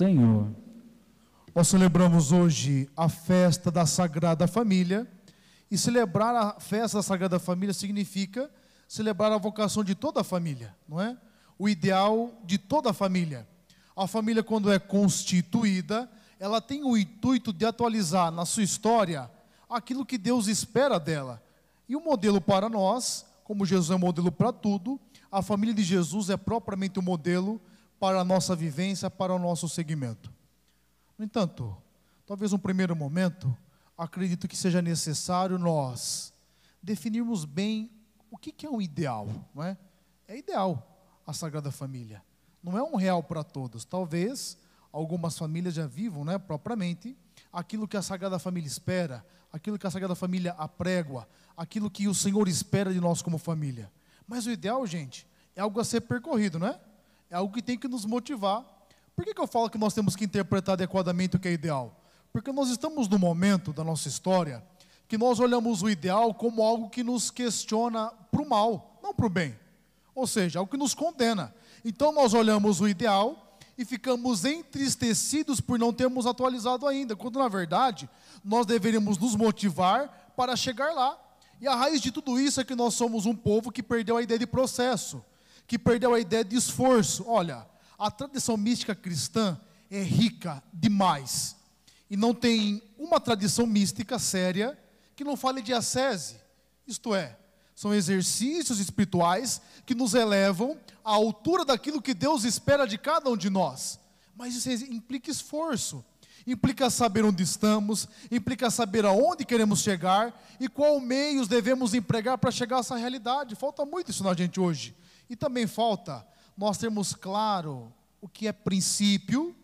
Senhor. Nós celebramos hoje a festa da Sagrada Família. E celebrar a festa da Sagrada Família significa celebrar a vocação de toda a família, não é? O ideal de toda a família. A família, quando é constituída, ela tem o intuito de atualizar na sua história aquilo que Deus espera dela. E o modelo para nós, como Jesus é modelo para tudo, a família de Jesus é propriamente o modelo para a nossa vivência, para o nosso segmento. No entanto, talvez um primeiro momento, acredito que seja necessário nós definirmos bem o que, é um ideal, não é? É ideal a Sagrada Família. Não é um real para todos. Talvez algumas famílias já vivam, né, propriamente, aquilo que a Sagrada Família espera, aquilo que a Sagrada Família aprégua, aquilo que o Senhor espera de nós como família. Mas o ideal, gente, é algo a ser percorrido, não é? É algo que tem que nos motivar. Por que, que eu falo que nós temos que interpretar adequadamente o que é ideal? Porque nós estamos no momento da nossa história que nós olhamos o ideal como algo que nos questiona para o mal, não para o bem. Ou seja, algo que nos condena. Então nós olhamos o ideal e ficamos entristecidos por não termos atualizado ainda, quando na verdade nós deveríamos nos motivar para chegar lá. E a raiz de tudo isso é que nós somos um povo que perdeu a ideia de processo, que perdeu a ideia de esforço. Olha, a tradição mística cristã é rica demais. E não tem uma tradição mística séria que não fale de ascese, isto é, são exercícios espirituais que nos elevam à altura daquilo que Deus espera de cada um de nós. Mas isso implica esforço, implica saber onde estamos, implica saber aonde queremos chegar e qual meios devemos empregar para chegar a essa realidade. Falta muito isso na gente hoje. E também falta nós termos claro o que é princípio,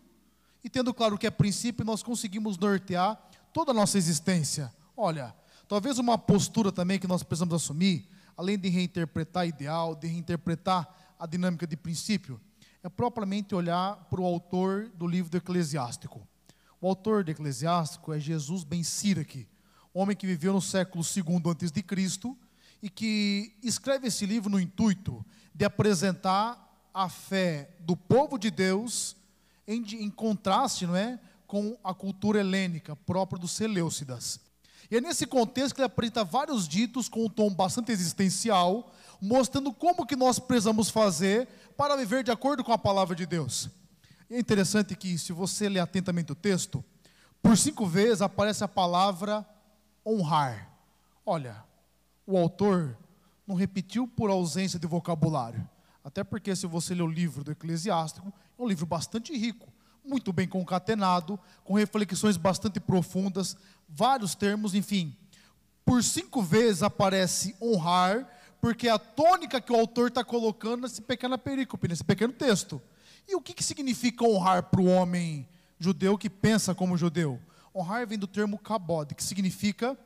e tendo claro o que é princípio, nós conseguimos nortear toda a nossa existência. Olha, Talvez uma postura também que nós precisamos assumir, além de reinterpretar ideal, de reinterpretar a dinâmica de princípio, é propriamente olhar para o autor do livro do Eclesiástico. O autor do Eclesiástico é Jesus ben Siraque, homem que viveu no século II antes de Cristo e que escreve esse livro no intuito de apresentar a fé do povo de Deus em, em contraste, não é, com a cultura helênica própria dos Seleucidas. E é nesse contexto que ele apresenta vários ditos com um tom bastante existencial, mostrando como que nós precisamos fazer para viver de acordo com a palavra de Deus. E é interessante que, se você ler atentamente o texto, por cinco vezes aparece a palavra honrar. Olha, o autor não repetiu por ausência de vocabulário. Até porque, se você ler o livro do Eclesiástico, é um livro bastante rico muito bem concatenado, com reflexões bastante profundas, vários termos, enfim. Por cinco vezes aparece honrar, porque é a tônica que o autor está colocando nesse pequena perícope, nesse pequeno texto. E o que, que significa honrar para o homem judeu que pensa como judeu? Honrar vem do termo kabod, que significa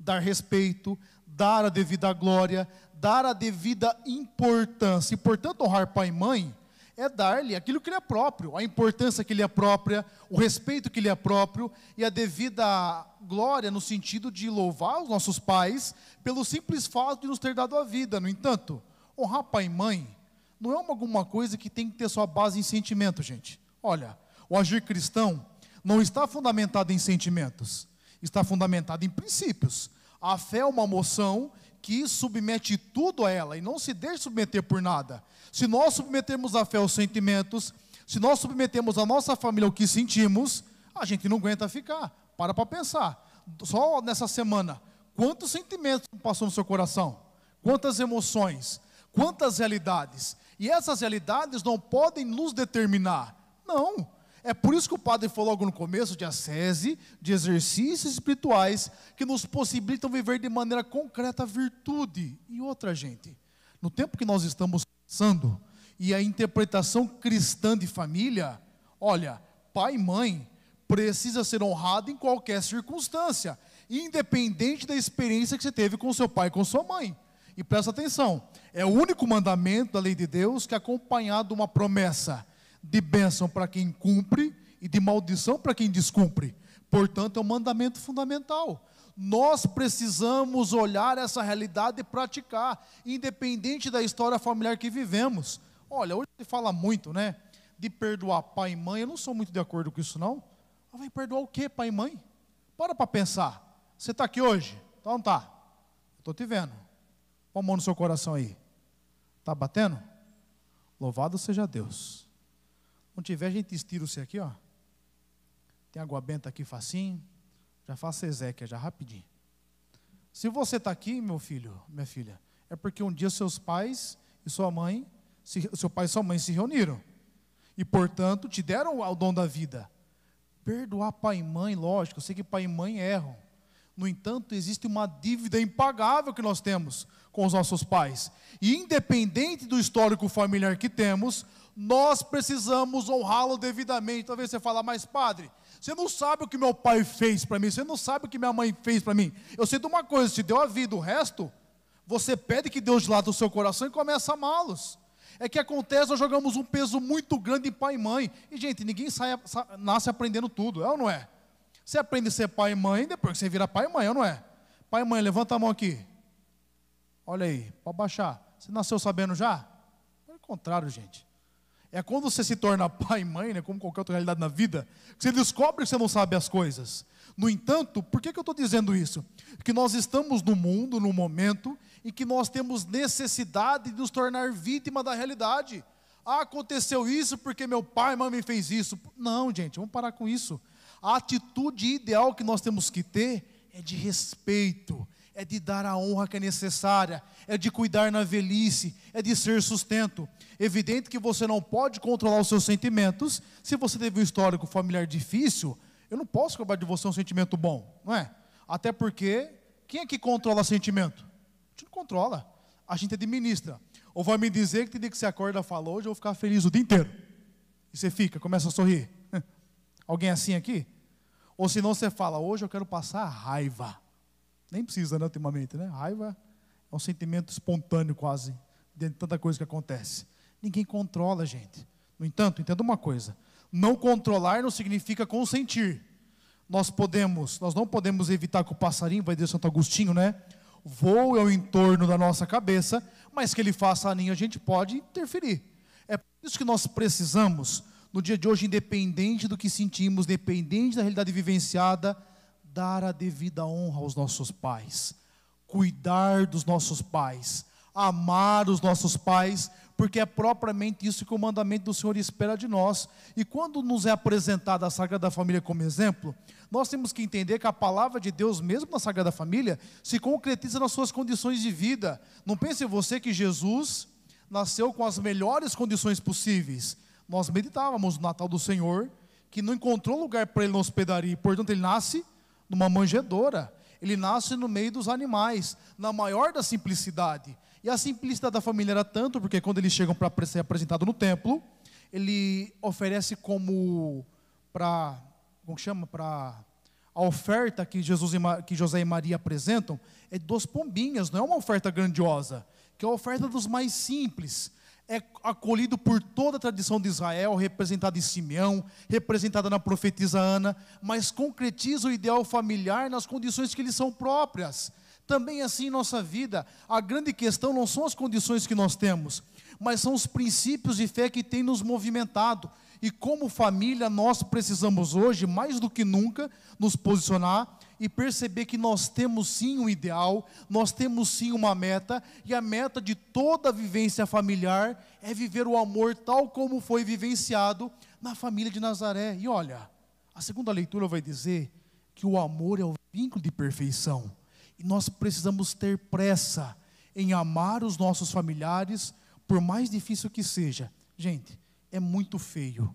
dar respeito, dar a devida glória, dar a devida importância. E, portanto, honrar pai e mãe é dar-lhe aquilo que lhe é próprio, a importância que lhe é própria, o respeito que lhe é próprio e a devida glória no sentido de louvar os nossos pais pelo simples fato de nos ter dado a vida. No entanto, honrar pai e mãe não é uma, alguma coisa que tem que ter sua base em sentimento, gente. Olha, o agir cristão não está fundamentado em sentimentos, está fundamentado em princípios. A fé é uma moção que submete tudo a ela e não se deixa submeter por nada. Se nós submetermos a fé aos sentimentos, se nós submetemos a nossa família ao que sentimos, a gente não aguenta ficar. Para para pensar. Só nessa semana, quantos sentimentos passou no seu coração? Quantas emoções? Quantas realidades? E essas realidades não podem nos determinar. Não. É por isso que o padre falou logo no começo de ascese, de exercícios espirituais que nos possibilitam viver de maneira concreta a virtude. E outra, gente, no tempo que nós estamos passando e a interpretação cristã de família, olha, pai e mãe precisa ser honrado em qualquer circunstância, independente da experiência que você teve com seu pai e com sua mãe. E presta atenção, é o único mandamento da lei de Deus que é acompanhado de uma promessa de bênção para quem cumpre e de maldição para quem descumpre. Portanto, é um mandamento fundamental. Nós precisamos olhar essa realidade e praticar, independente da história familiar que vivemos. Olha, hoje se fala muito, né, de perdoar pai e mãe, eu não sou muito de acordo com isso, não. Ah, vai perdoar o quê, pai e mãe? Para para pensar. Você está aqui hoje? Então tá. Estou te vendo. Põe a mão no seu coração aí. Está batendo? Louvado seja Deus. Não tiver, a gente estira você aqui, ó. Tem água benta aqui facinho. Já faça Ezequiel, já rapidinho. Se você está aqui, meu filho, minha filha, é porque um dia seus pais e sua mãe, se, seu pai e sua mãe se reuniram. E, portanto, te deram o dom da vida. Perdoar pai e mãe, lógico, eu sei que pai e mãe erram. No entanto, existe uma dívida impagável que nós temos com os nossos pais. E independente do histórico familiar que temos, nós precisamos honrá-lo devidamente. Talvez você fale, mas padre, você não sabe o que meu pai fez para mim, você não sabe o que minha mãe fez para mim. Eu sei de uma coisa, te deu a vida, o resto, você pede que Deus lade o seu coração e começa a amá-los. É que acontece, nós jogamos um peso muito grande em pai e mãe. E, gente, ninguém sai, nasce aprendendo tudo, é ou não é? Você aprende a ser pai e mãe, depois que você vira pai e mãe, é ou não é? Pai e mãe, levanta a mão aqui. Olha aí, pode baixar. Você nasceu sabendo já? É o contrário, gente. É quando você se torna pai e mãe, né, como qualquer outra realidade na vida, que você descobre que você não sabe as coisas. No entanto, por que, que eu estou dizendo isso? Que nós estamos no mundo, no momento, em que nós temos necessidade de nos tornar vítima da realidade. Ah, aconteceu isso porque meu pai e mãe me fez isso. Não, gente, vamos parar com isso. A atitude ideal que nós temos que ter é de respeito, é de dar a honra que é necessária, é de cuidar na velhice, é de ser sustento. Evidente que você não pode controlar os seus sentimentos. Se você teve um histórico familiar difícil, eu não posso cobrar de você um sentimento bom, não é? Até porque, quem é que controla sentimento? A gente não controla, a gente administra. Ou vai me dizer que tem dia que você acorda e fala, hoje eu vou ficar feliz o dia inteiro. E você fica, começa a sorrir. Alguém assim aqui? Ou senão você fala, hoje eu quero passar raiva. Nem precisa, né, ultimamente, né? Raiva é um sentimento espontâneo quase, dentro de tanta coisa que acontece. Ninguém controla, gente. No entanto, entenda uma coisa: não controlar não significa consentir. Nós podemos, nós não podemos evitar que o passarinho, vai dizer Santo Agostinho, né? Voe ao entorno da nossa cabeça, mas que ele faça ninho, a gente pode interferir. É por isso que nós precisamos, no dia de hoje, independente do que sentimos, independente da realidade vivenciada, dar a devida honra aos nossos pais, cuidar dos nossos pais, amar os nossos pais, porque é propriamente isso que o mandamento do Senhor espera de nós. E quando nos é apresentada a Sagrada Família como exemplo, nós temos que entender que a palavra de Deus, mesmo na Sagrada Família, se concretiza nas suas condições de vida. Não pense você que Jesus nasceu com as melhores condições possíveis. Nós meditávamos no Natal do Senhor, que não encontrou lugar para ele na hospedaria, portanto ele nasce numa manjedoura. Ele nasce no meio dos animais, na maior da simplicidade. E a simplicidade da família era tanto, porque quando eles chegam para ser apresentado no templo, ele oferece como para, como chama, para a oferta que Jesus e, que José e Maria apresentam é duas pombinhas, não é uma oferta grandiosa, que é a oferta dos mais simples. É acolhido por toda a tradição de Israel, representada em Simeão, representada na profetisa Ana, mas concretiza o ideal familiar nas condições que lhes são próprias. Também assim em nossa vida, a grande questão não são as condições que nós temos, mas são os princípios de fé que têm nos movimentado. E como família, nós precisamos hoje, mais do que nunca, nos posicionar e perceber que nós temos sim um ideal, nós temos sim uma meta, e a meta de toda vivência familiar é viver o amor tal como foi vivenciado na família de Nazaré. E olha, a segunda leitura vai dizer que o amor é o vínculo de perfeição. E nós precisamos ter pressa em amar os nossos familiares, por mais difícil que seja. Gente, é muito feio.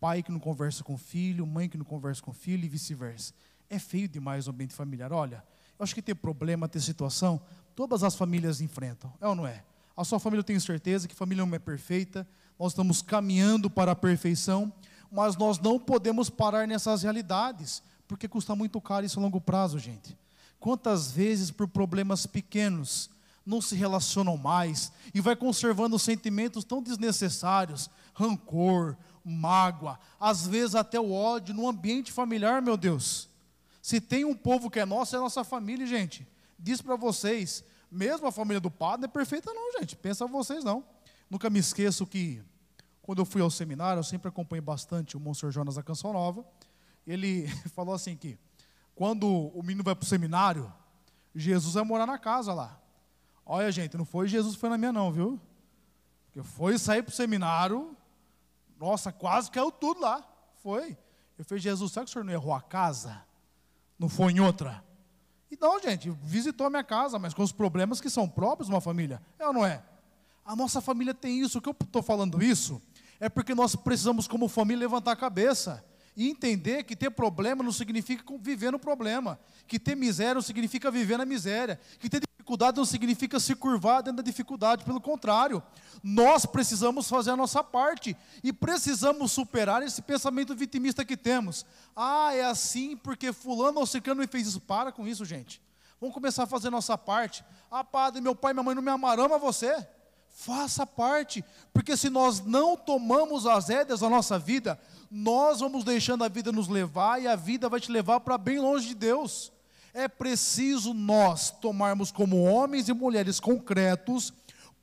Pai que não conversa com filho, mãe que não conversa com filho e vice-versa. É feio demais o ambiente familiar. Olha, eu acho que tem problema, tem situação, todas as famílias enfrentam, é ou não é? A sua família eu tenho certeza que família não é perfeita, nós estamos caminhando para a perfeição, mas nós não podemos parar nessas realidades, porque custa muito caro isso a longo prazo, gente. Quantas vezes por problemas pequenos não se relacionam mais e vai conservando sentimentos tão desnecessários, rancor, mágoa, às vezes até o ódio no ambiente familiar, meu Deus. Se tem um povo que é nosso, é nossa família, gente. Diz para vocês, mesmo a família do padre não é perfeita não, gente. Pensa vocês não. Nunca me esqueço que quando eu fui ao seminário, eu sempre acompanhei bastante o Monsenhor Jonas da Canção Nova. Ele falou assim que quando o menino vai para o seminário, Jesus vai morar na casa lá. Olha, gente, não foi Jesus que foi na minha não, viu? Porque foi sair para o seminário, nossa, quase caiu tudo lá. Foi. Eu falei, Jesus, será que o senhor não errou a casa? Não foi em outra? E não, gente, visitou a minha casa, mas com os problemas que são próprios de uma família. É ou não é? A nossa família tem isso. O que eu estou falando isso é porque nós precisamos, como família, levantar a cabeça e entender que ter problema não significa viver no problema, que ter miséria não significa viver na miséria, que ter dificuldade não significa se curvar dentro da dificuldade, pelo contrário, nós precisamos fazer a nossa parte e precisamos superar esse pensamento vitimista que temos. Ah, é assim porque fulano ou ciclano me fez isso. Para com isso, gente. Vamos começar a fazer a nossa parte. Ah, padre, meu pai e minha mãe não me amaram, ama você. Faça parte, porque se nós não tomamos as rédeas da nossa vida, nós vamos deixando a vida nos levar e a vida vai te levar para bem longe de Deus. É preciso nós tomarmos como homens e mulheres concretos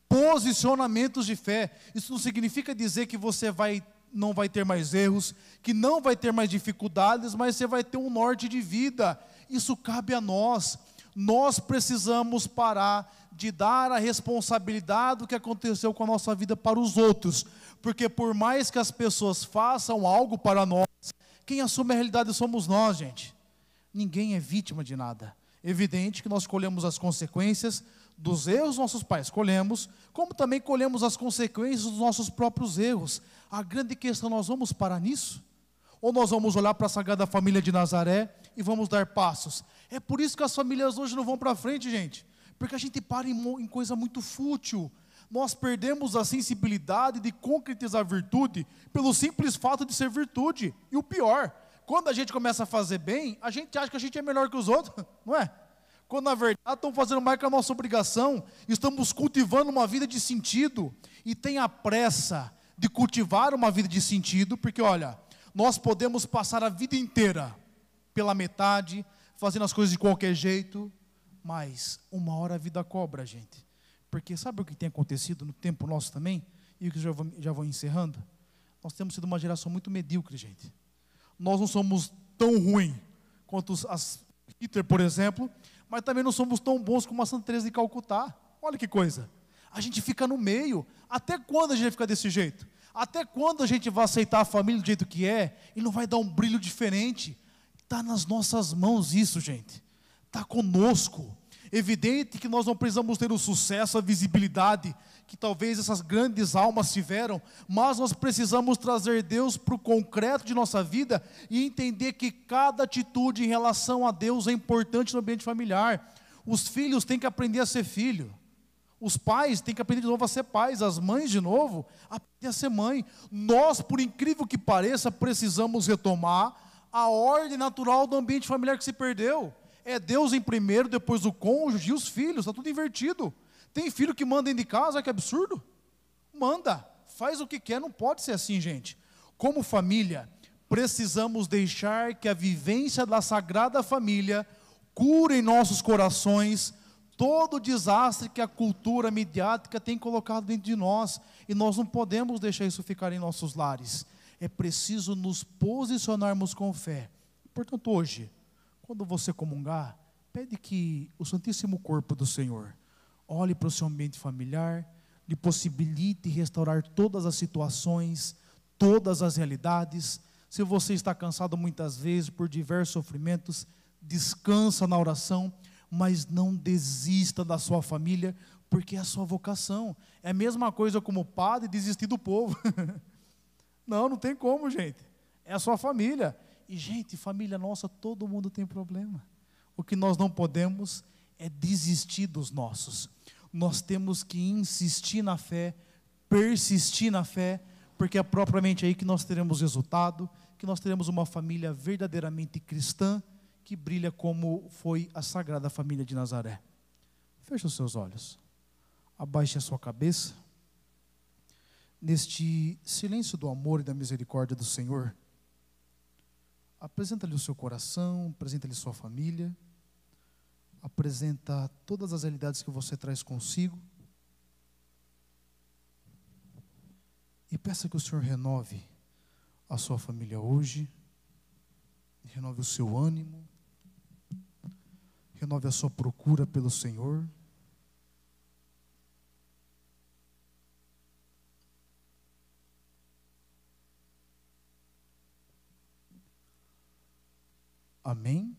posicionamentos de fé. Isso não significa dizer que você vai não vai ter mais erros, que não vai ter mais dificuldades, mas você vai ter um norte de vida. Isso cabe a nós. Nós precisamos parar de dar a responsabilidade do que aconteceu com a nossa vida para os outros, porque por mais que as pessoas façam algo para nós, quem assume a realidade somos nós, gente. Ninguém é vítima de nada. Evidente que nós colhemos as consequências dos erros dos nossos pais, colhemos, como também colhemos as consequências dos nossos próprios erros. A grande questão, nós vamos parar nisso? Ou nós vamos olhar para a Sagrada Família de Nazaré e vamos dar passos? É por isso que as famílias hoje não vão para frente, gente. Porque a gente para em, em coisa muito fútil. Nós perdemos a sensibilidade de concretizar virtude pelo simples fato de ser virtude. E o pior, quando a gente começa a fazer bem, a gente acha que a gente é melhor que os outros, não é? Quando na verdade estamos fazendo mais que a nossa obrigação, estamos cultivando uma vida de sentido e tem a pressa de cultivar uma vida de sentido, porque olha, nós podemos passar a vida inteira pela metade, fazendo as coisas de qualquer jeito, mas uma hora a vida cobra, gente. Porque sabe o que tem acontecido no tempo nosso também? E que já vou, já vou encerrando. Nós temos sido uma geração muito medíocre, gente. Nós não somos tão ruins quanto as Hitler, por exemplo, mas também não somos tão bons como a Santa Teresa de Calcutá. Olha que coisa. A gente fica no meio. Até quando a gente vai ficar desse jeito? Até quando a gente vai aceitar a família do jeito que é e não vai dar um brilho diferente? Está nas nossas mãos isso, gente está conosco. Evidente que nós não precisamos ter o sucesso, a visibilidade que talvez essas grandes almas tiveram, mas nós precisamos trazer Deus para o concreto de nossa vida e entender que cada atitude em relação a Deus é importante no ambiente familiar. Os filhos têm que aprender a ser filho. Os pais têm que aprender de novo a ser pais, as mães de novo, aprender a ser mãe. Nós, por incrível que pareça, precisamos retomar a ordem natural do ambiente familiar que se perdeu. É Deus em primeiro, depois o cônjuge e os filhos, está tudo invertido. Tem filho que manda dentro de casa, que absurdo. Manda, faz o que quer, não pode ser assim, gente. Como família, precisamos deixar que a vivência da Sagrada Família cure em nossos corações todo o desastre que a cultura midiática tem colocado dentro de nós, e nós não podemos deixar isso ficar em nossos lares. É preciso nos posicionarmos com fé. Portanto, hoje, quando você comungar, pede que o Santíssimo Corpo do Senhor olhe para o seu ambiente familiar, lhe possibilite restaurar todas as situações, todas as realidades. Se você está cansado muitas vezes por diversos sofrimentos, descansa na oração, mas não desista da sua família, porque é a sua vocação. É a mesma coisa como padre desistir do povo. não, não tem como, gente. É a sua família. E, gente, família nossa, todo mundo tem problema. O que nós não podemos é desistir dos nossos. Nós temos que insistir na fé, persistir na fé, porque é propriamente aí que nós teremos resultado, que nós teremos uma família verdadeiramente cristã, que brilha como foi a sagrada família de Nazaré. Feche os seus olhos, abaixe a sua cabeça. Neste silêncio do amor e da misericórdia do Senhor, Apresenta-lhe o seu coração, apresenta-lhe sua família, apresenta todas as realidades que você traz consigo. E peça que o Senhor renove a sua família hoje, renove o seu ânimo, renove a sua procura pelo Senhor. Amém?